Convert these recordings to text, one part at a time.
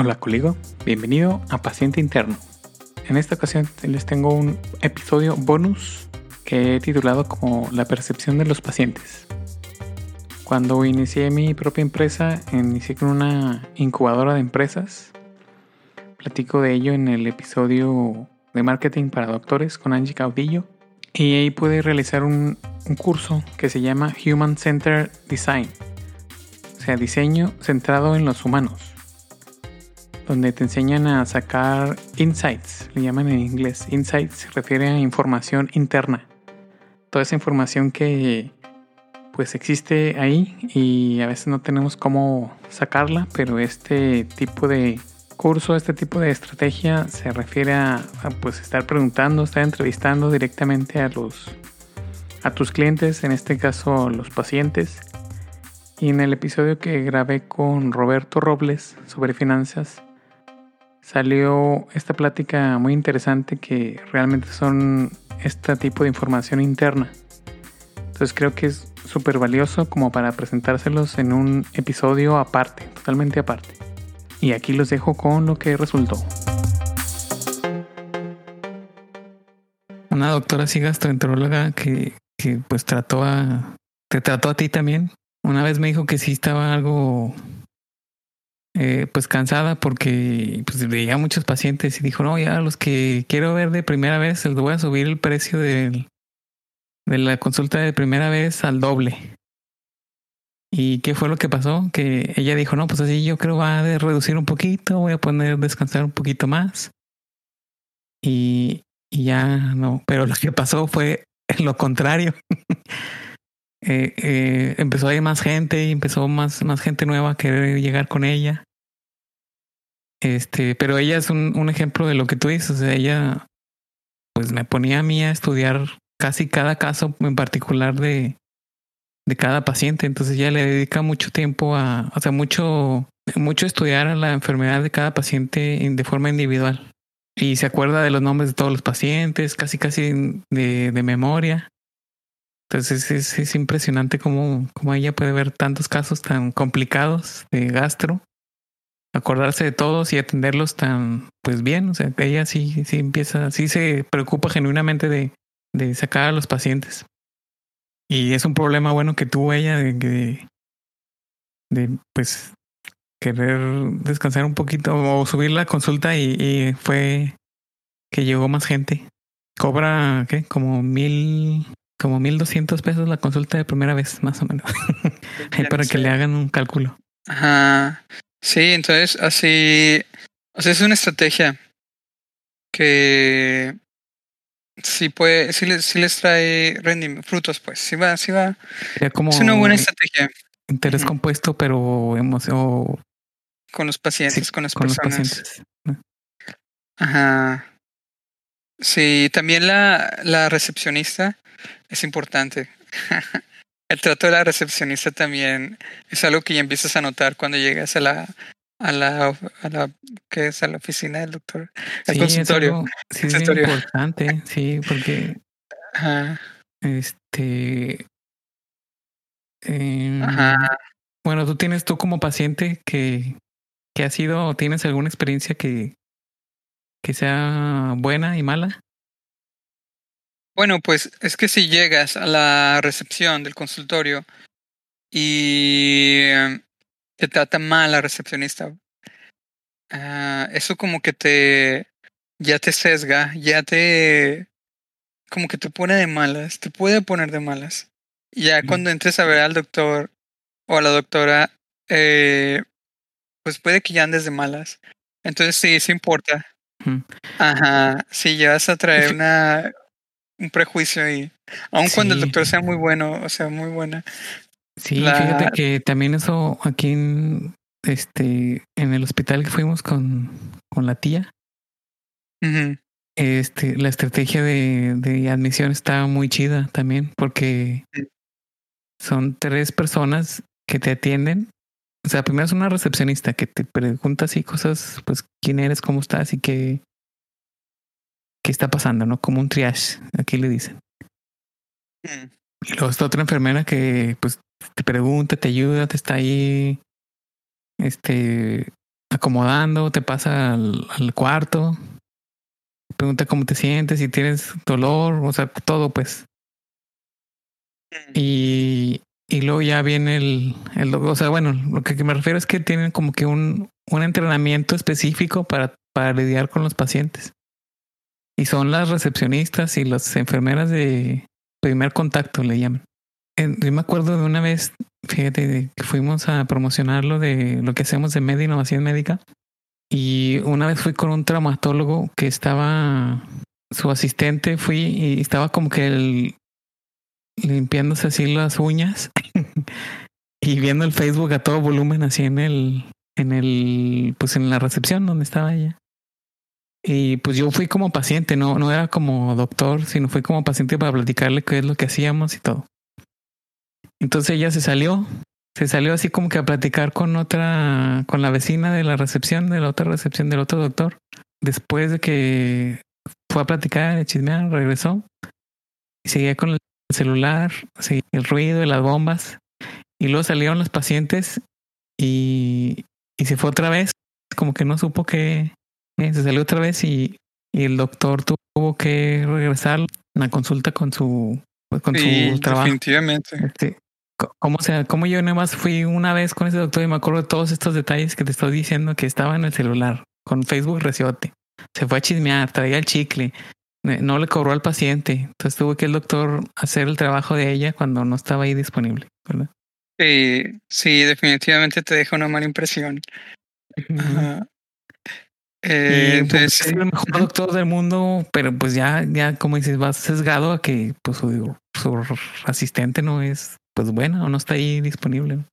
Hola coligo, bienvenido a Paciente Interno. En esta ocasión les tengo un episodio bonus que he titulado como La percepción de los pacientes. Cuando inicié mi propia empresa, inicié con una incubadora de empresas. Platico de ello en el episodio de marketing para doctores con Angie Caudillo. Y ahí pude realizar un, un curso que se llama Human Centered Design, o sea, diseño centrado en los humanos donde te enseñan a sacar insights, le llaman en inglés. Insights refiere a información interna. Toda esa información que pues existe ahí y a veces no tenemos cómo sacarla, pero este tipo de curso, este tipo de estrategia se refiere a, pues estar preguntando, estar entrevistando directamente a los a tus clientes, en este caso los pacientes. Y en el episodio que grabé con Roberto Robles sobre finanzas, salió esta plática muy interesante que realmente son este tipo de información interna. Entonces creo que es súper valioso como para presentárselos en un episodio aparte, totalmente aparte. Y aquí los dejo con lo que resultó. Una doctora sí gastroenteróloga que, que pues trató a... Te trató a ti también. Una vez me dijo que sí estaba algo eh, pues cansada porque pues veía muchos pacientes y dijo, no, ya los que quiero ver de primera vez, les voy a subir el precio de la consulta de primera vez al doble. ¿Y qué fue lo que pasó? Que ella dijo, no, pues así yo creo va a reducir un poquito, voy a poner descansar un poquito más. Y, ya no, pero lo que pasó fue lo contrario. eh, eh, empezó a ir más gente y empezó más, más gente nueva a querer llegar con ella. Este, pero ella es un, un ejemplo de lo que tú dices. O sea, ella pues me ponía a mí a estudiar casi cada caso en particular de, de cada paciente. Entonces ella le dedica mucho tiempo a, o sea, mucho, mucho estudiar a la enfermedad de cada paciente de forma individual. Y se acuerda de los nombres de todos los pacientes, casi casi de, de memoria. Entonces es, es impresionante cómo, cómo ella puede ver tantos casos tan complicados de gastro acordarse de todos y atenderlos tan pues bien. O sea, ella sí, sí empieza, sí se preocupa genuinamente de, de sacar a los pacientes. Y es un problema bueno que tuvo ella de, de, de pues querer descansar un poquito o subir la consulta y, y fue que llegó más gente. Cobra, ¿qué? Como mil, como mil doscientos pesos la consulta de primera vez, más o menos. para que le hagan un cálculo. Ajá. Sí, entonces así, o sea, es una estrategia que sí puede, sí les, sí les trae rendimiento, frutos, pues, sí va, sí va. Como es una buena estrategia. Interés compuesto, pero emoción. Con los pacientes, Sí, con las con los personas. pacientes. Ajá. Sí, también la, la recepcionista es importante. El trato de la recepcionista también es algo que ya empiezas a notar cuando llegas a la a la a la que es a la oficina del doctor, al Sí, es algo- sí, es bien Consultorio. importante, sí, porque Ajá. este. em, Ajá. Bueno, tú tienes tú como paciente que, que ha sido o tienes alguna experiencia que, que sea buena y mala. Bueno, pues es que si llegas a la recepción del consultorio y te trata mal la recepcionista, ah, eso como que te ya te sesga, ya te como que te pone de malas, te puede poner de malas. Ya cuando entres a ver al doctor o a la doctora, eh, pues puede que ya andes de malas. Entonces sí, sí importa. Ajá, si llevas a traer una un prejuicio y aun cuando el doctor sea muy bueno, o sea, muy buena. Sí, La- fíjate que también eso aquí en este en el hospital que fuimos con, con la tía, este, la estrategia de, de admisión está muy chida también, porque Sí. son tres personas que te atienden. O sea, primero es una recepcionista que te pregunta así cosas, pues quién eres, cómo estás y qué, qué está pasando, ¿no? Como un triage, aquí le dicen. ujú. Y luego está otra enfermera que pues te pregunta, te ayuda, te está ahí este acomodando, te pasa al, al cuarto, pregunta cómo te sientes, si tienes dolor, o sea, todo pues. Y, y luego ya viene el, el, o sea, bueno, lo que me refiero es que tienen como que un, un entrenamiento específico para, para lidiar con los pacientes. Y son las recepcionistas y las enfermeras de primer contacto, le llaman. Yo me acuerdo de una vez, fíjate, que fuimos a promocionar lo de lo que hacemos de media innovación médica. Y una vez fui con un traumatólogo que estaba, su asistente, fui y estaba como que el, limpiándose así las uñas y viendo el Facebook a todo volumen así en el, en el, pues en la recepción donde estaba ella. Y pues yo fui como paciente, no, no era como doctor, sino fui como paciente para platicarle qué es lo que hacíamos y todo. Entonces ella se salió, se salió así como que a platicar con otra, con la vecina de la recepción, de la otra recepción del otro doctor. Después de que fue a platicar, a chismear, regresó y seguía con el celular, seguía el ruido de las bombas. Y luego salieron los pacientes y, y se fue otra vez, como que no supo se salió otra vez y, y el doctor tuvo que regresar a la consulta con su, pues, con su trabajo. Definitivamente. Este, ¿Cómo, sea, ¿Cómo yo nada más fui una vez con ese doctor y me acuerdo de todos estos detalles que te estoy diciendo que estaba en el celular con Facebook reciote? Se fue a chismear, traía el chicle, no le cobró al paciente. Entonces tuvo que el doctor hacer el trabajo de ella cuando no estaba ahí disponible, ¿verdad? Sí, sí, definitivamente te deja una mala impresión. Ajá. Eh, entonces, es el mejor doctor del mundo, pero pues ya, ya como dices, vas sesgado a que pues su, su asistente no es pues bueno o no está ahí disponible.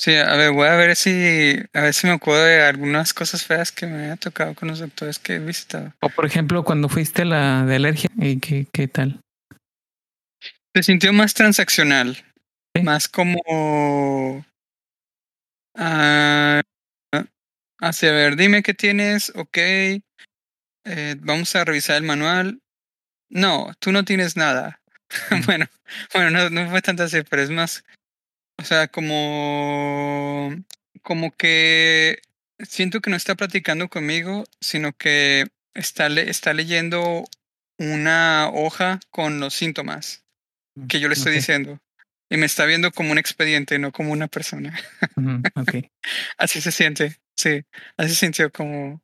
Sí, a ver, voy a ver si a ver si me acuerdo de algunas cosas feas que me ha tocado con los doctores que he visitado. O por ejemplo, cuando fuiste la de alergia, ¿y qué, qué tal? Se sintió más transaccional, más como ah, Así, a ver, dime qué tienes, ok. Eh, vamos a revisar el manual. No, tú no tienes nada. bueno, bueno, no, no fue tanto así, pero es más, o sea, como, como que siento que no está platicando conmigo, sino que está, le, está leyendo una hoja con los síntomas que yo le estoy diciendo. Y me está viendo como un expediente, no como una persona. okay. Así se siente. Sí, así sintió como,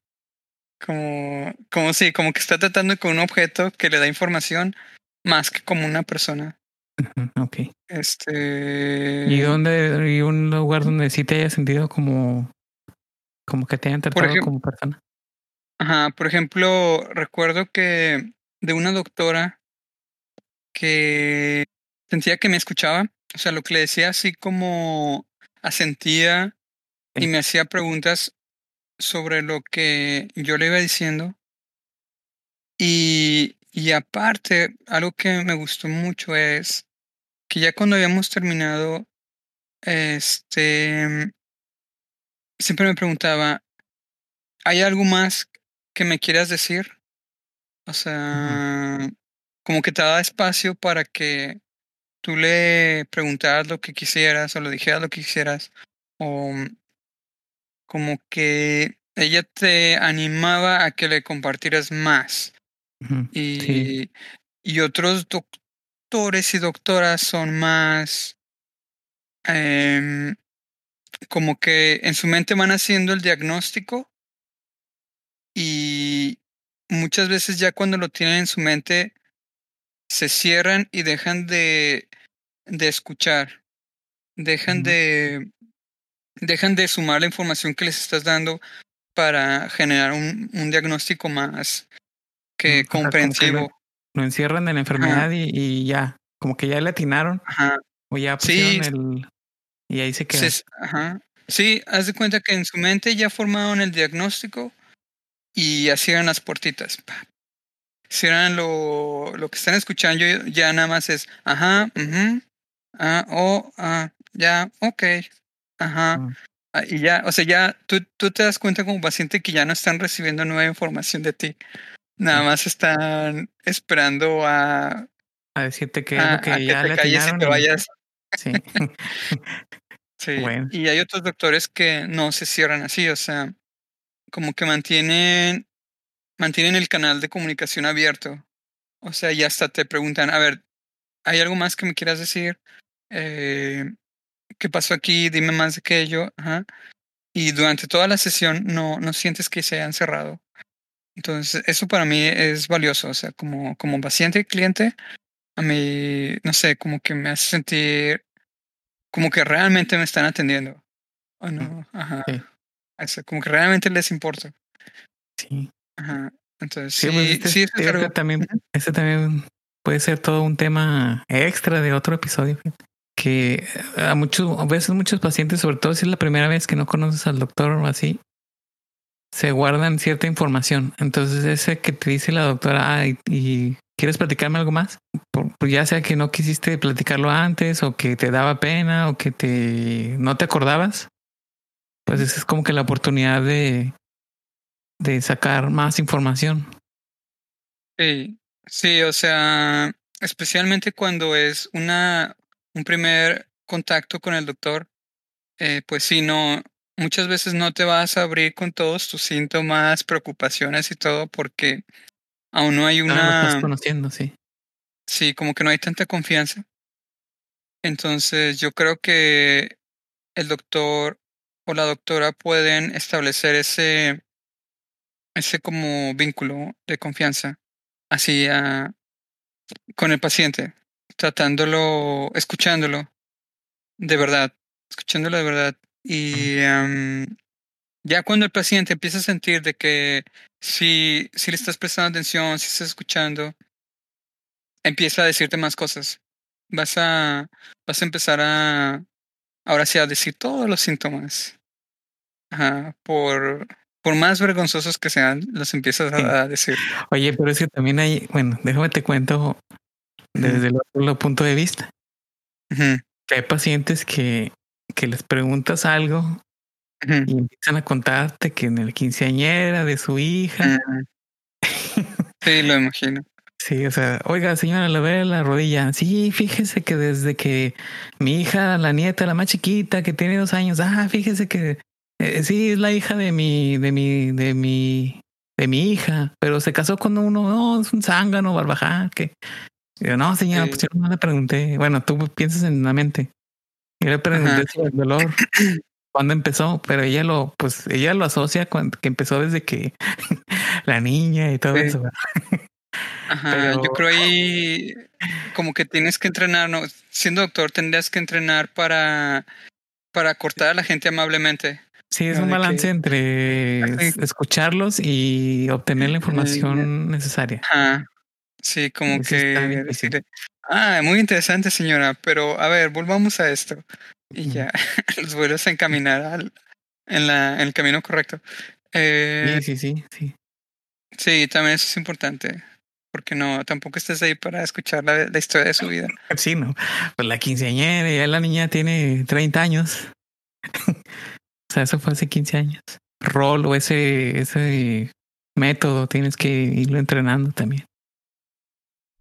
como, como sí, como que está tratando con un objeto que le da información más que como una persona. Ok. Este. ¿Y dónde, y un lugar donde sí te haya sentido como, como que te hayan tratado como persona? Ajá, por ejemplo, recuerdo que de una doctora que sentía que me escuchaba, o sea, lo que le decía así como asentía y me hacía preguntas sobre lo que yo le iba diciendo. Y, y aparte, algo que me gustó mucho es que ya cuando habíamos terminado, este, siempre me preguntaba, ¿hay algo más que me quieras decir? O sea, como que te daba espacio para que tú le preguntaras lo que quisieras o le dijeras lo que quisieras. O como que ella te animaba a que le compartieras más. y, y otros doctores y doctoras son más eh, como que en su mente van haciendo el diagnóstico y muchas veces ya cuando lo tienen en su mente se cierran y dejan de, de escuchar, dejan de dejan de sumar la información que les estás dando para generar un, un diagnóstico más que comprensivo. lo, encierran en la enfermedad y, y, ya, como que ya le atinaron. Ajá. O ya pusieron el... Y ahí se queda. Sí, ajá. sí, haz de cuenta que en su mente ya formaron el diagnóstico y hacían las puertitas. Cierran lo, lo que están escuchando, ya nada más es, ajá, uh ah, oh, ah, ya, ok, Ajá. Ah, y ya, o sea, ya tú, tú te das cuenta como paciente que ya no están recibiendo nueva información de ti. Nada más están esperando a... A decirte que, es lo que ya te le calles y te vayas. Sí. Sí. Y hay otros doctores que no se cierran así, o sea, como que mantienen, mantienen el canal de comunicación abierto. O sea, y hasta te preguntan, a ver, ¿hay algo más que me quieras decir? Eh, ¿Qué pasó aquí? Dime más de aquello. Ajá. Y durante toda la sesión no, no sientes que se hayan cerrado. Entonces, eso para mí es valioso. O sea, como, como paciente y cliente, a mí, no sé, como que me hace sentir como que realmente me están atendiendo. O no, ajá. como que realmente les importa. Sí. Ajá. Entonces, sí, sí, pues, este, también, ese también puede ser todo un tema extra de otro episodio. Que a muchos, a veces muchos pacientes, sobre todo si es la primera vez que no conoces al doctor o así, se guardan cierta información. Entonces, ese que te dice la doctora, ah, y, quieres platicarme algo más, por, ya sea que no quisiste platicarlo antes, o que te daba pena, o que te no te acordabas, pues esa es como que la oportunidad de, de sacar más información. Sí, sí, o sea, especialmente cuando es una un primer contacto con el doctor, eh, pues sí, no, muchas veces no te vas a abrir con todos tus síntomas, preocupaciones y todo porque aún no hay una... Ah, lo estás conociendo, sí. Sí, como que no hay tanta confianza. Entonces yo creo que el doctor o la doctora pueden establecer ese, ese como vínculo de confianza así con el paciente, tratándolo, escuchándolo de verdad, escuchándolo de verdad y ya cuando el paciente empieza a sentir de que si, si le estás prestando atención, si estás escuchando, empieza a decirte más cosas. Vas a, vas a empezar a, ahora sí, a decir todos los síntomas. Ajá, por, por más vergonzosos que sean, los empiezas a, decir. Oye, pero es que también hay, bueno, déjame te cuento desde el otro punto de vista. Que hay pacientes que que les preguntas algo y empiezan a contarte que en el quinceañera de su hija. sí, lo imagino. Sí, o sea, oiga, señora, le ve la rodilla. Sí, fíjese que desde que mi hija, la nieta, la más chiquita, que tiene dos años, ah, fíjese que eh, sí es la hija de mi, de mi, de mi, de mi hija, pero se casó con uno, no, es un zángano, barbajá, que yo, no, señora, pues yo no le pregunté. Bueno, tú piensas en la mente. Yo le pregunté sobre el dolor cuándo empezó, pero ella lo, pues ella lo asocia con que empezó desde que la niña y todo eso. Ajá, yo creo ahí como que tienes que entrenar, ¿no? Siendo doctor tendrías que entrenar para, para cortar a la gente amablemente. Sí, es un balance entre escucharlos y obtener la información necesaria. Ajá. Sí, como que Ah, muy interesante, señora, pero a ver, volvamos a esto. Y ya, los vuelves a encaminar al, en, la, en el camino correcto. Eh, sí, sí, sí, sí. Sí, también eso es importante. Porque no, tampoco estás ahí para escuchar la, la historia de su vida. Sí, no. Pues la quinceañera, ya la niña tiene 30 años. o sea, eso fue hace 15 años. Rol o ese, ese método tienes que irlo entrenando también.